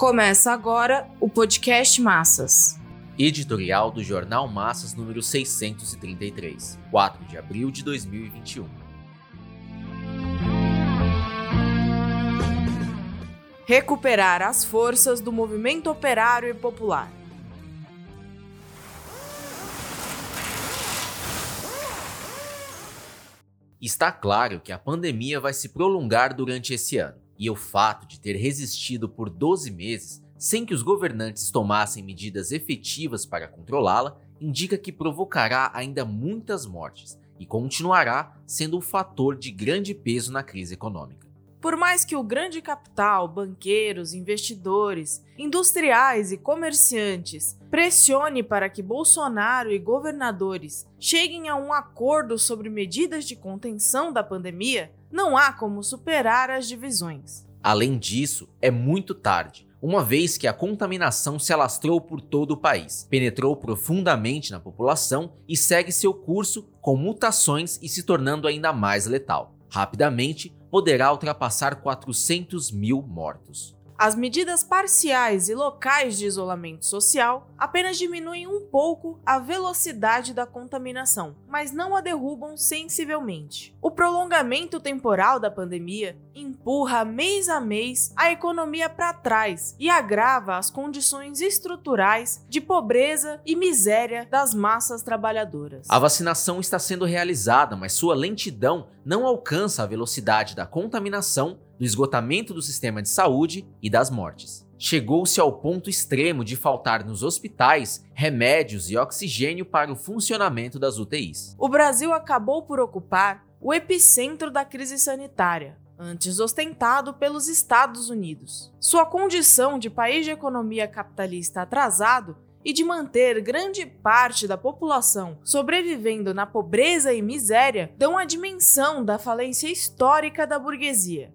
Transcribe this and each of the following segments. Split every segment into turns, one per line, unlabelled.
Começa agora o podcast Massas.
Editorial do Jornal Massas número 633, 4 de abril de 2021.
Recuperar as forças do movimento operário e popular.
Está claro que a pandemia vai se prolongar durante esse ano e o fato de ter resistido por 12 meses sem que os governantes tomassem medidas efetivas para controlá-la indica que provocará ainda muitas mortes e continuará sendo um fator de grande peso na crise econômica.
Por mais que o grande capital, banqueiros, investidores, industriais e comerciantes pressione para que Bolsonaro e governadores cheguem a um acordo sobre medidas de contenção da pandemia, não há como superar as divisões.
Além disso, é muito tarde, uma vez que a contaminação se alastrou por todo o país, penetrou profundamente na população e segue seu curso com mutações e se tornando ainda mais letal. Rapidamente, poderá ultrapassar 400 mil mortos.
As medidas parciais e locais de isolamento social apenas diminuem um pouco a velocidade da contaminação, mas não a derrubam sensivelmente. O prolongamento temporal da pandemia empurra mês a mês a economia para trás e agrava as condições estruturais de pobreza e miséria das massas trabalhadoras.
A vacinação está sendo realizada, mas sua lentidão não alcança a velocidade da contaminação do esgotamento do sistema de saúde e das mortes. Chegou-se ao ponto extremo de faltar nos hospitais remédios e oxigênio para o funcionamento das UTIs.
O Brasil acabou por ocupar o epicentro da crise sanitária, antes ostentado pelos Estados Unidos. Sua condição de país de economia capitalista atrasado e de manter grande parte da população sobrevivendo na pobreza e miséria dão a dimensão da falência histórica da burguesia.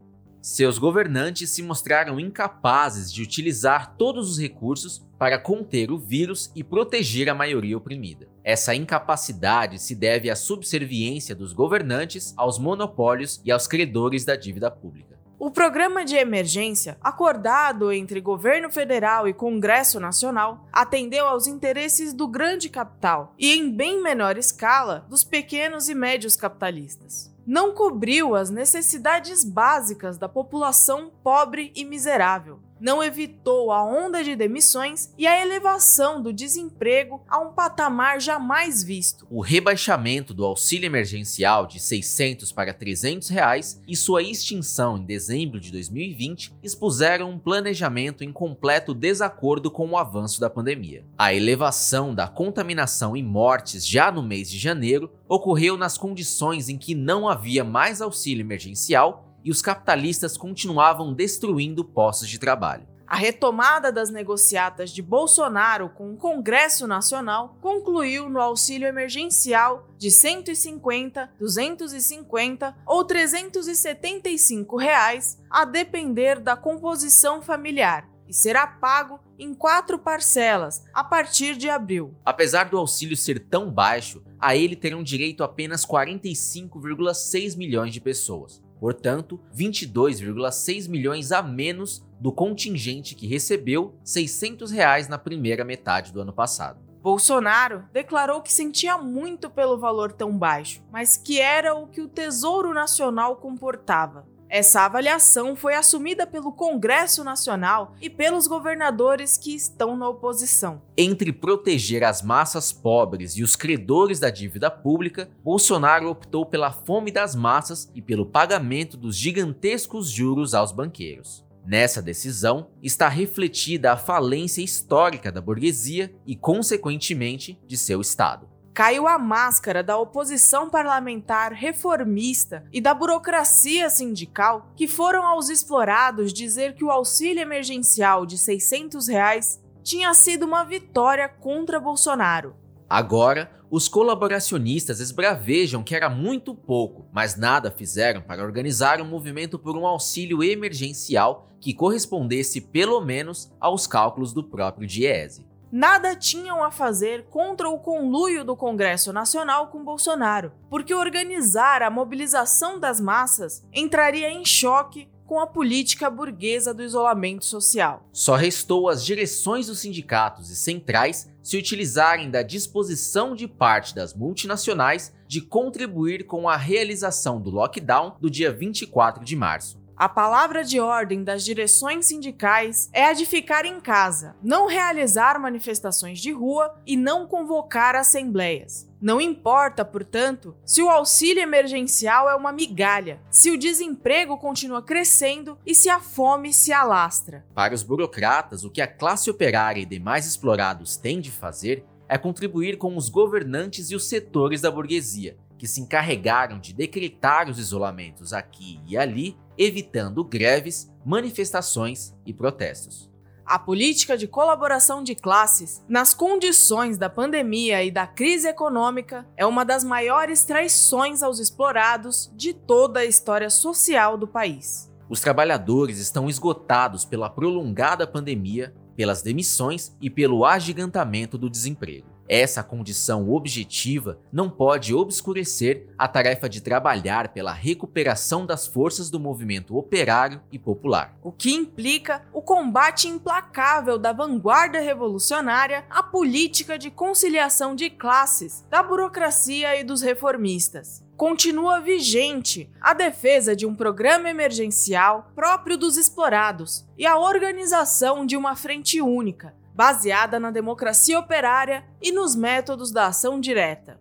Seus governantes se mostraram incapazes de utilizar todos os recursos para conter o vírus e proteger a maioria oprimida. Essa incapacidade se deve à subserviência dos governantes aos monopólios e aos credores da dívida pública.
O programa de emergência, acordado entre governo federal e Congresso Nacional, atendeu aos interesses do grande capital e, em bem menor escala, dos pequenos e médios capitalistas não cobriu as necessidades básicas da população pobre e miserável, não evitou a onda de demissões e a elevação do desemprego a um patamar jamais visto.
O rebaixamento do auxílio emergencial de 600 para 300 reais e sua extinção em dezembro de 2020 expuseram um planejamento em completo desacordo com o avanço da pandemia. A elevação da contaminação e mortes já no mês de janeiro ocorreu nas condições em que não havia mais auxílio emergencial e os capitalistas continuavam destruindo postos de trabalho.
A retomada das negociatas de Bolsonaro com o Congresso Nacional concluiu no auxílio emergencial de 150, 250 ou 375 reais, a depender da composição familiar, e será pago em quatro parcelas a partir de abril.
Apesar do auxílio ser tão baixo, a ele terão direito apenas 45,6 milhões de pessoas portanto, 22,6 milhões a menos do contingente que recebeu 600 reais na primeira metade do ano passado.
Bolsonaro declarou que sentia muito pelo valor tão baixo, mas que era o que o Tesouro Nacional comportava. Essa avaliação foi assumida pelo Congresso Nacional e pelos governadores que estão na oposição.
Entre proteger as massas pobres e os credores da dívida pública, Bolsonaro optou pela fome das massas e pelo pagamento dos gigantescos juros aos banqueiros. Nessa decisão está refletida a falência histórica da burguesia e, consequentemente, de seu Estado
caiu a máscara da oposição parlamentar reformista e da burocracia sindical que foram aos explorados dizer que o auxílio emergencial de 600 reais tinha sido uma vitória contra Bolsonaro.
Agora, os colaboracionistas esbravejam que era muito pouco, mas nada fizeram para organizar um movimento por um auxílio emergencial que correspondesse pelo menos aos cálculos do próprio Diese
nada tinham a fazer contra o conluio do Congresso Nacional com Bolsonaro, porque organizar a mobilização das massas entraria em choque com a política burguesa do isolamento social.
Só restou às direções dos sindicatos e centrais se utilizarem da disposição de parte das multinacionais de contribuir com a realização do lockdown do dia 24 de março.
A palavra de ordem das direções sindicais é a de ficar em casa, não realizar manifestações de rua e não convocar assembleias. Não importa, portanto, se o auxílio emergencial é uma migalha, se o desemprego continua crescendo e se a fome se alastra.
Para os burocratas, o que a classe operária e demais explorados têm de fazer é contribuir com os governantes e os setores da burguesia, que se encarregaram de decretar os isolamentos aqui e ali, evitando greves, manifestações e protestos.
A política de colaboração de classes, nas condições da pandemia e da crise econômica, é uma das maiores traições aos explorados de toda a história social do país.
Os trabalhadores estão esgotados pela prolongada pandemia, pelas demissões e pelo agigantamento do desemprego. Essa condição objetiva não pode obscurecer a tarefa de trabalhar pela recuperação das forças do movimento operário e popular.
O que implica o combate implacável da vanguarda revolucionária à política de conciliação de classes, da burocracia e dos reformistas continua vigente a defesa de um programa emergencial próprio dos explorados e a organização de uma frente única, baseada na democracia operária e nos métodos da ação direta.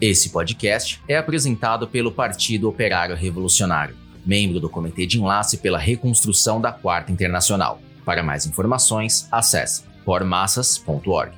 Esse podcast é apresentado pelo Partido Operário Revolucionário, membro do Comitê de Enlace pela Reconstrução da Quarta Internacional. Para mais informações, acesse pormassas.org.